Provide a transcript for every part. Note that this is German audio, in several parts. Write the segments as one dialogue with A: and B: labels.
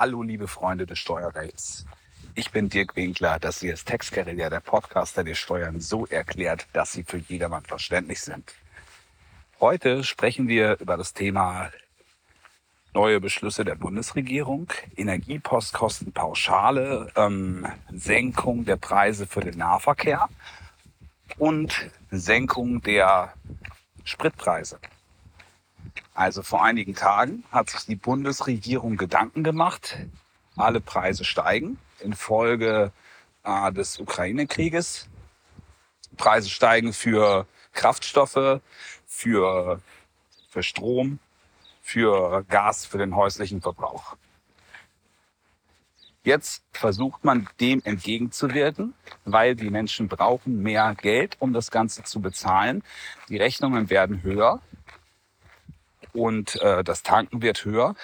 A: Hallo, liebe Freunde des Steuerrechts. Ich bin Dirk Winkler, das hier ist Textguerilla, der Podcast, der Steuern so erklärt, dass sie für jedermann verständlich sind. Heute sprechen wir über das Thema neue Beschlüsse der Bundesregierung, Energiepostkostenpauschale, ähm, Senkung der Preise für den Nahverkehr und Senkung der Spritpreise. Also vor einigen Tagen hat sich die Bundesregierung Gedanken gemacht, alle Preise steigen infolge äh, des Ukraine-Krieges. Preise steigen für Kraftstoffe, für, für Strom, für Gas, für den häuslichen Verbrauch. Jetzt versucht man dem entgegenzuwirken, weil die Menschen brauchen mehr Geld, um das Ganze zu bezahlen. Die Rechnungen werden höher und äh, das Tanken wird höher.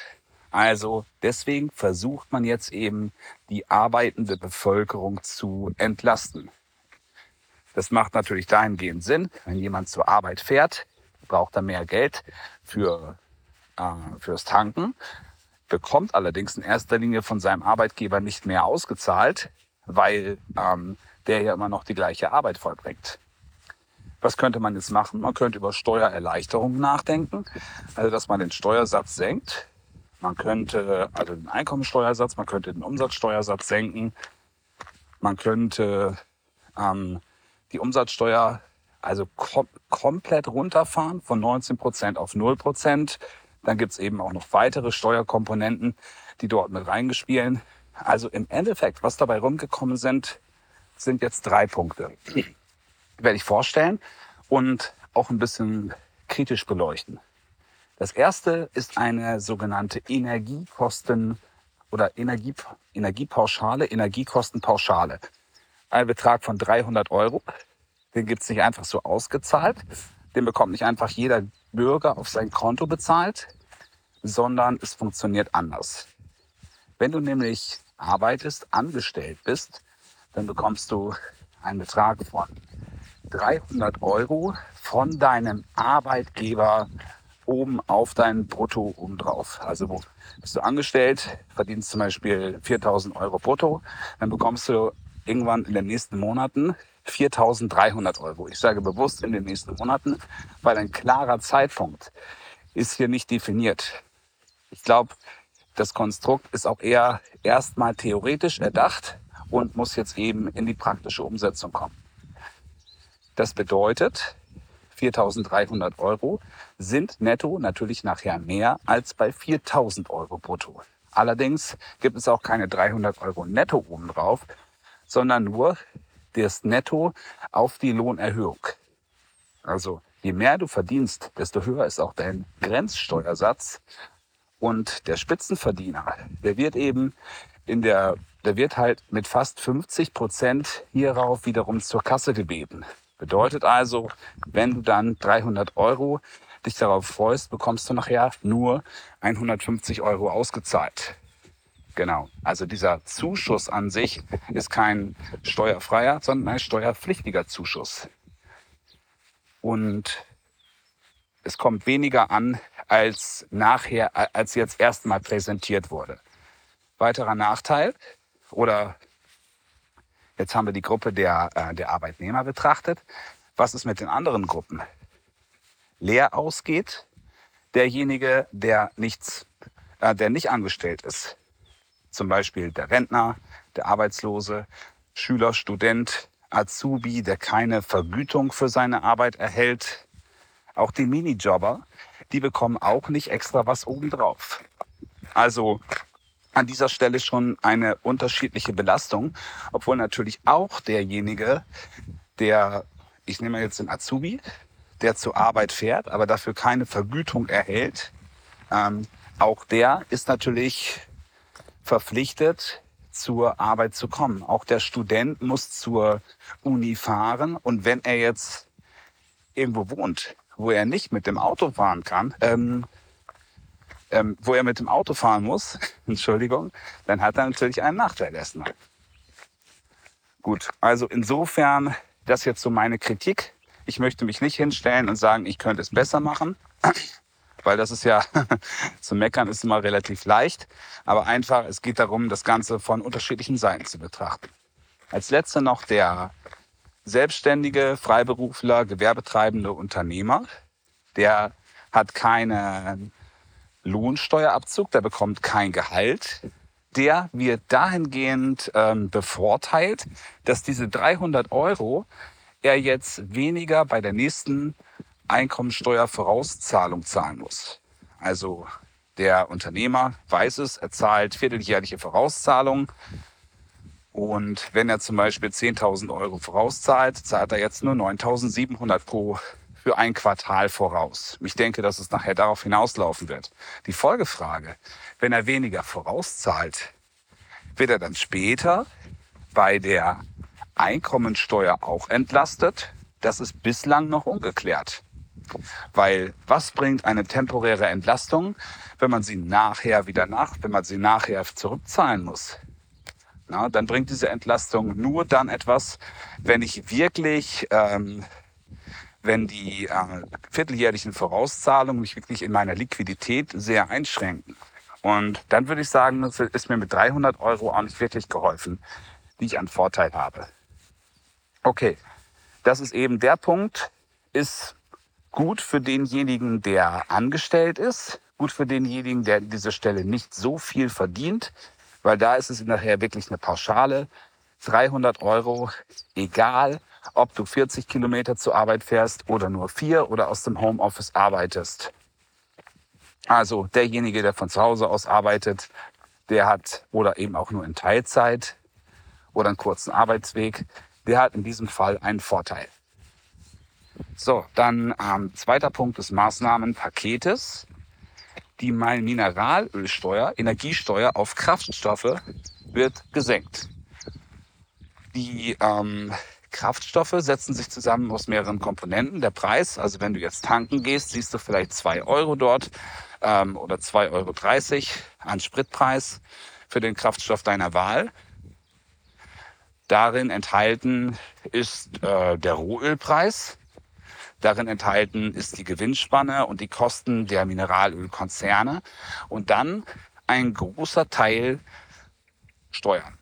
A: Also deswegen versucht man jetzt eben die arbeitende Bevölkerung zu entlasten. Das macht natürlich dahingehend Sinn, wenn jemand zur Arbeit fährt, braucht er mehr Geld für äh, fürs Tanken, bekommt allerdings in erster Linie von seinem Arbeitgeber nicht mehr ausgezahlt, weil ähm, der ja immer noch die gleiche Arbeit vollbringt. Was könnte man jetzt machen? Man könnte über Steuererleichterungen nachdenken, also dass man den Steuersatz senkt. Man könnte also den Einkommensteuersatz, man könnte den Umsatzsteuersatz senken. Man könnte ähm, die Umsatzsteuer also kom komplett runterfahren von 19 Prozent auf 0 Prozent. Dann gibt's eben auch noch weitere Steuerkomponenten, die dort mit reingespielen. Also im Endeffekt, was dabei rumgekommen sind, sind jetzt drei Punkte werde ich vorstellen und auch ein bisschen kritisch beleuchten. Das erste ist eine sogenannte Energiekosten- oder Energie, Energiepauschale, Energiekostenpauschale. Ein Betrag von 300 Euro. Den gibt es nicht einfach so ausgezahlt. Den bekommt nicht einfach jeder Bürger auf sein Konto bezahlt, sondern es funktioniert anders. Wenn du nämlich arbeitest, angestellt bist, dann bekommst du einen Betrag von 300 Euro von deinem Arbeitgeber oben auf dein Brutto obendrauf. Also wo bist du angestellt, verdienst zum Beispiel 4000 Euro brutto, dann bekommst du irgendwann in den nächsten Monaten 4300 Euro. Ich sage bewusst in den nächsten Monaten, weil ein klarer Zeitpunkt ist hier nicht definiert. Ich glaube, das Konstrukt ist auch eher erstmal theoretisch erdacht und muss jetzt eben in die praktische Umsetzung kommen. Das bedeutet, 4.300 Euro sind netto natürlich nachher mehr als bei 4.000 Euro brutto. Allerdings gibt es auch keine 300 Euro netto obendrauf, sondern nur das Netto auf die Lohnerhöhung. Also je mehr du verdienst, desto höher ist auch dein Grenzsteuersatz. Und der Spitzenverdiener, der wird eben in der, der wird halt mit fast 50 Prozent hierauf wiederum zur Kasse gebeten. Bedeutet also, wenn du dann 300 Euro dich darauf freust, bekommst du nachher nur 150 Euro ausgezahlt. Genau. Also dieser Zuschuss an sich ist kein steuerfreier, sondern ein steuerpflichtiger Zuschuss. Und es kommt weniger an, als nachher, als jetzt erstmal präsentiert wurde. Weiterer Nachteil oder Jetzt haben wir die Gruppe der, äh, der Arbeitnehmer betrachtet. Was ist mit den anderen Gruppen? Leer ausgeht derjenige, der nichts, äh, der nicht angestellt ist. Zum Beispiel der Rentner, der Arbeitslose, Schüler, Student, Azubi, der keine Vergütung für seine Arbeit erhält. Auch die Minijobber, die bekommen auch nicht extra was obendrauf. Also an dieser Stelle schon eine unterschiedliche Belastung, obwohl natürlich auch derjenige, der, ich nehme jetzt den Azubi, der zur Arbeit fährt, aber dafür keine Vergütung erhält, ähm, auch der ist natürlich verpflichtet, zur Arbeit zu kommen. Auch der Student muss zur Uni fahren und wenn er jetzt irgendwo wohnt, wo er nicht mit dem Auto fahren kann, ähm, ähm, wo er mit dem Auto fahren muss, Entschuldigung, dann hat er natürlich einen Nachteil erstmal. Gut, also insofern, das jetzt so meine Kritik. Ich möchte mich nicht hinstellen und sagen, ich könnte es besser machen, weil das ist ja, zu meckern ist immer relativ leicht, aber einfach, es geht darum, das Ganze von unterschiedlichen Seiten zu betrachten. Als letzter noch der selbstständige Freiberufler, gewerbetreibende Unternehmer, der hat keinen Lohnsteuerabzug, der bekommt kein Gehalt. Der wird dahingehend ähm, bevorteilt, dass diese 300 Euro er jetzt weniger bei der nächsten Einkommensteuervorauszahlung zahlen muss. Also der Unternehmer weiß es, er zahlt vierteljährliche Vorauszahlungen. Und wenn er zum Beispiel 10.000 Euro vorauszahlt, zahlt er jetzt nur 9.700 pro für ein Quartal voraus. Ich denke, dass es nachher darauf hinauslaufen wird. Die Folgefrage, wenn er weniger vorauszahlt, wird er dann später bei der Einkommensteuer auch entlastet? Das ist bislang noch ungeklärt. Weil was bringt eine temporäre Entlastung, wenn man sie nachher wieder nach, wenn man sie nachher zurückzahlen muss? Na, dann bringt diese Entlastung nur dann etwas, wenn ich wirklich, ähm, wenn die äh, vierteljährlichen Vorauszahlungen mich wirklich in meiner Liquidität sehr einschränken. Und dann würde ich sagen, ist mir mit 300 Euro auch nicht wirklich geholfen, die ich an Vorteil habe. Okay, das ist eben der Punkt, ist gut für denjenigen, der angestellt ist, gut für denjenigen, der an dieser Stelle nicht so viel verdient, weil da ist es nachher wirklich eine Pauschale. 300 Euro, egal ob du 40 Kilometer zur Arbeit fährst oder nur vier oder aus dem Homeoffice arbeitest. Also derjenige, der von zu Hause aus arbeitet, der hat oder eben auch nur in Teilzeit oder einen kurzen Arbeitsweg, der hat in diesem Fall einen Vorteil. So, dann ähm, zweiter Punkt des Maßnahmenpaketes. Die Mineralölsteuer, Energiesteuer auf Kraftstoffe wird gesenkt. Die ähm, Kraftstoffe setzen sich zusammen aus mehreren Komponenten. Der Preis, also wenn du jetzt tanken gehst, siehst du vielleicht zwei Euro dort ähm, oder 2,30 Euro an Spritpreis für den Kraftstoff deiner Wahl. Darin enthalten ist äh, der Rohölpreis. Darin enthalten ist die Gewinnspanne und die Kosten der Mineralölkonzerne. Und dann ein großer Teil Steuern.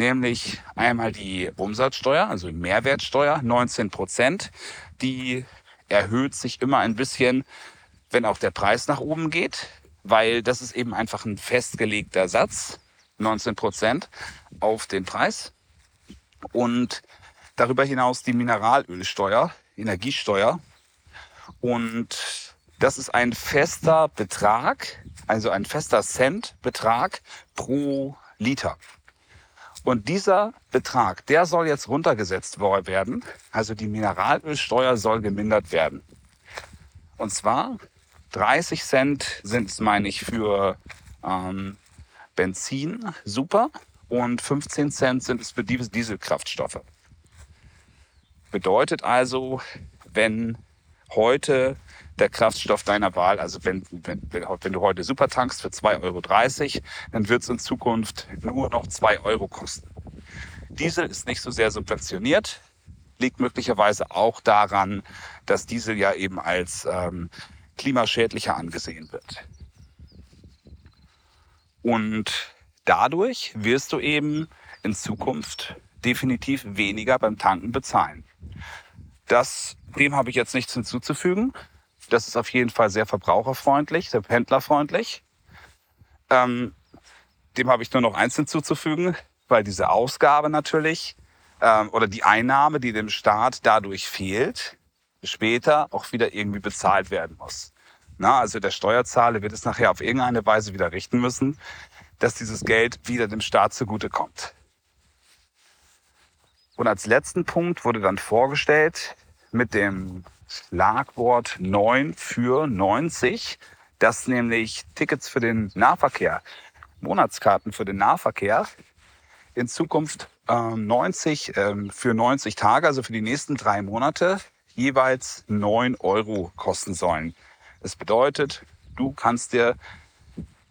A: Nämlich einmal die Umsatzsteuer, also die Mehrwertsteuer, 19 Prozent. Die erhöht sich immer ein bisschen wenn auch der Preis nach oben geht, weil das ist eben einfach ein festgelegter Satz, 19 Prozent auf den Preis. Und darüber hinaus die Mineralölsteuer, Energiesteuer. Und das ist ein fester Betrag, also ein fester Centbetrag pro Liter. Und dieser Betrag, der soll jetzt runtergesetzt werden. Also die Mineralölsteuer soll gemindert werden. Und zwar 30 Cent sind es, meine ich, für ähm, Benzin, super. Und 15 Cent sind es für Dieselkraftstoffe. Bedeutet also, wenn heute der Kraftstoff deiner Wahl, also wenn, wenn, wenn du heute super tankst für 2,30 Euro, dann wird es in Zukunft nur noch 2 Euro kosten. Diesel ist nicht so sehr subventioniert, liegt möglicherweise auch daran, dass Diesel ja eben als ähm, klimaschädlicher angesehen wird. Und dadurch wirst du eben in Zukunft definitiv weniger beim Tanken bezahlen. Das, dem habe ich jetzt nichts hinzuzufügen. Das ist auf jeden Fall sehr verbraucherfreundlich, sehr pendlerfreundlich. Ähm, dem habe ich nur noch eins hinzuzufügen, weil diese Ausgabe natürlich ähm, oder die Einnahme, die dem Staat dadurch fehlt, später auch wieder irgendwie bezahlt werden muss. Na, also der Steuerzahler wird es nachher auf irgendeine Weise wieder richten müssen, dass dieses Geld wieder dem Staat zugutekommt. Und als letzten Punkt wurde dann vorgestellt mit dem Schlagwort 9 für 90, dass nämlich Tickets für den Nahverkehr, Monatskarten für den Nahverkehr in Zukunft äh, 90 äh, für 90 Tage, also für die nächsten drei Monate, jeweils 9 Euro kosten sollen. Das bedeutet, du kannst dir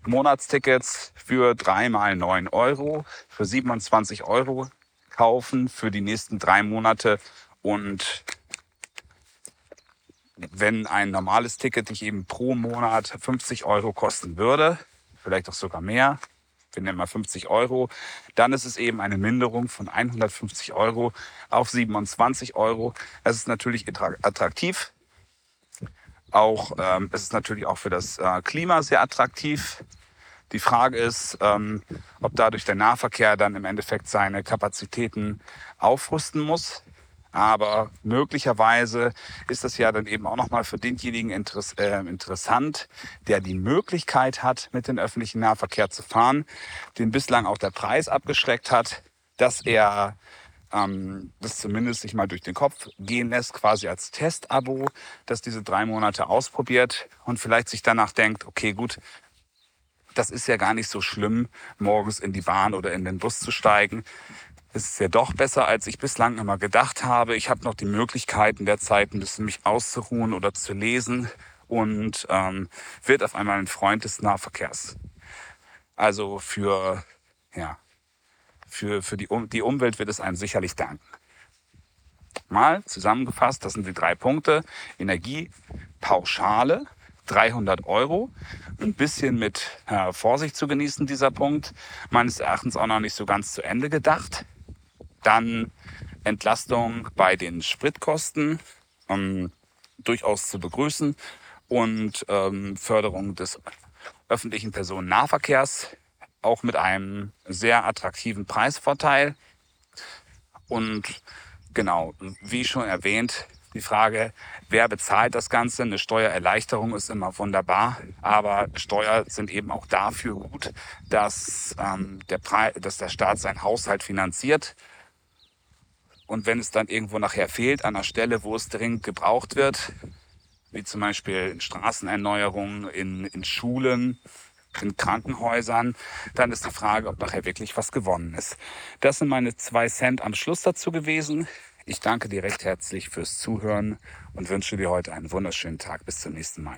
A: Monatstickets für dreimal 9 Euro, für 27 Euro kaufen für die nächsten drei Monate und wenn ein normales Ticket dich eben pro Monat 50 Euro kosten würde, vielleicht auch sogar mehr, wir nennen mal 50 Euro, dann ist es eben eine Minderung von 150 Euro auf 27 Euro. Das ist natürlich attraktiv. Auch ähm, es ist natürlich auch für das äh, Klima sehr attraktiv. Die Frage ist, ähm, ob dadurch der Nahverkehr dann im Endeffekt seine Kapazitäten aufrüsten muss. Aber möglicherweise ist das ja dann eben auch nochmal für denjenigen interess äh, interessant, der die Möglichkeit hat, mit dem öffentlichen Nahverkehr zu fahren, den bislang auch der Preis abgeschreckt hat, dass er ähm, das zumindest sich mal durch den Kopf gehen lässt, quasi als Testabo, dass diese drei Monate ausprobiert und vielleicht sich danach denkt, okay, gut, das ist ja gar nicht so schlimm, morgens in die Bahn oder in den Bus zu steigen es ist ja doch besser, als ich bislang immer gedacht habe. Ich habe noch die Möglichkeit, in der Zeit ein bisschen mich auszuruhen oder zu lesen und ähm, wird auf einmal ein Freund des Nahverkehrs. Also für, ja, für, für die, um die Umwelt wird es einem sicherlich danken. Mal zusammengefasst, das sind die drei Punkte. Energiepauschale, 300 Euro. Ein bisschen mit äh, Vorsicht zu genießen, dieser Punkt. Meines Erachtens auch noch nicht so ganz zu Ende gedacht. Dann Entlastung bei den Spritkosten, ähm, durchaus zu begrüßen und ähm, Förderung des öffentlichen Personennahverkehrs, auch mit einem sehr attraktiven Preisvorteil. Und genau, wie schon erwähnt, die Frage, wer bezahlt das Ganze? Eine Steuererleichterung ist immer wunderbar, aber Steuern sind eben auch dafür gut, dass, ähm, der, dass der Staat seinen Haushalt finanziert und wenn es dann irgendwo nachher fehlt, an der Stelle, wo es dringend gebraucht wird, wie zum Beispiel in Straßenerneuerungen, in, in Schulen, in Krankenhäusern, dann ist die Frage, ob nachher wirklich was gewonnen ist. Das sind meine zwei Cent am Schluss dazu gewesen. Ich danke dir recht herzlich fürs Zuhören und wünsche dir heute einen wunderschönen Tag. Bis zum nächsten Mal.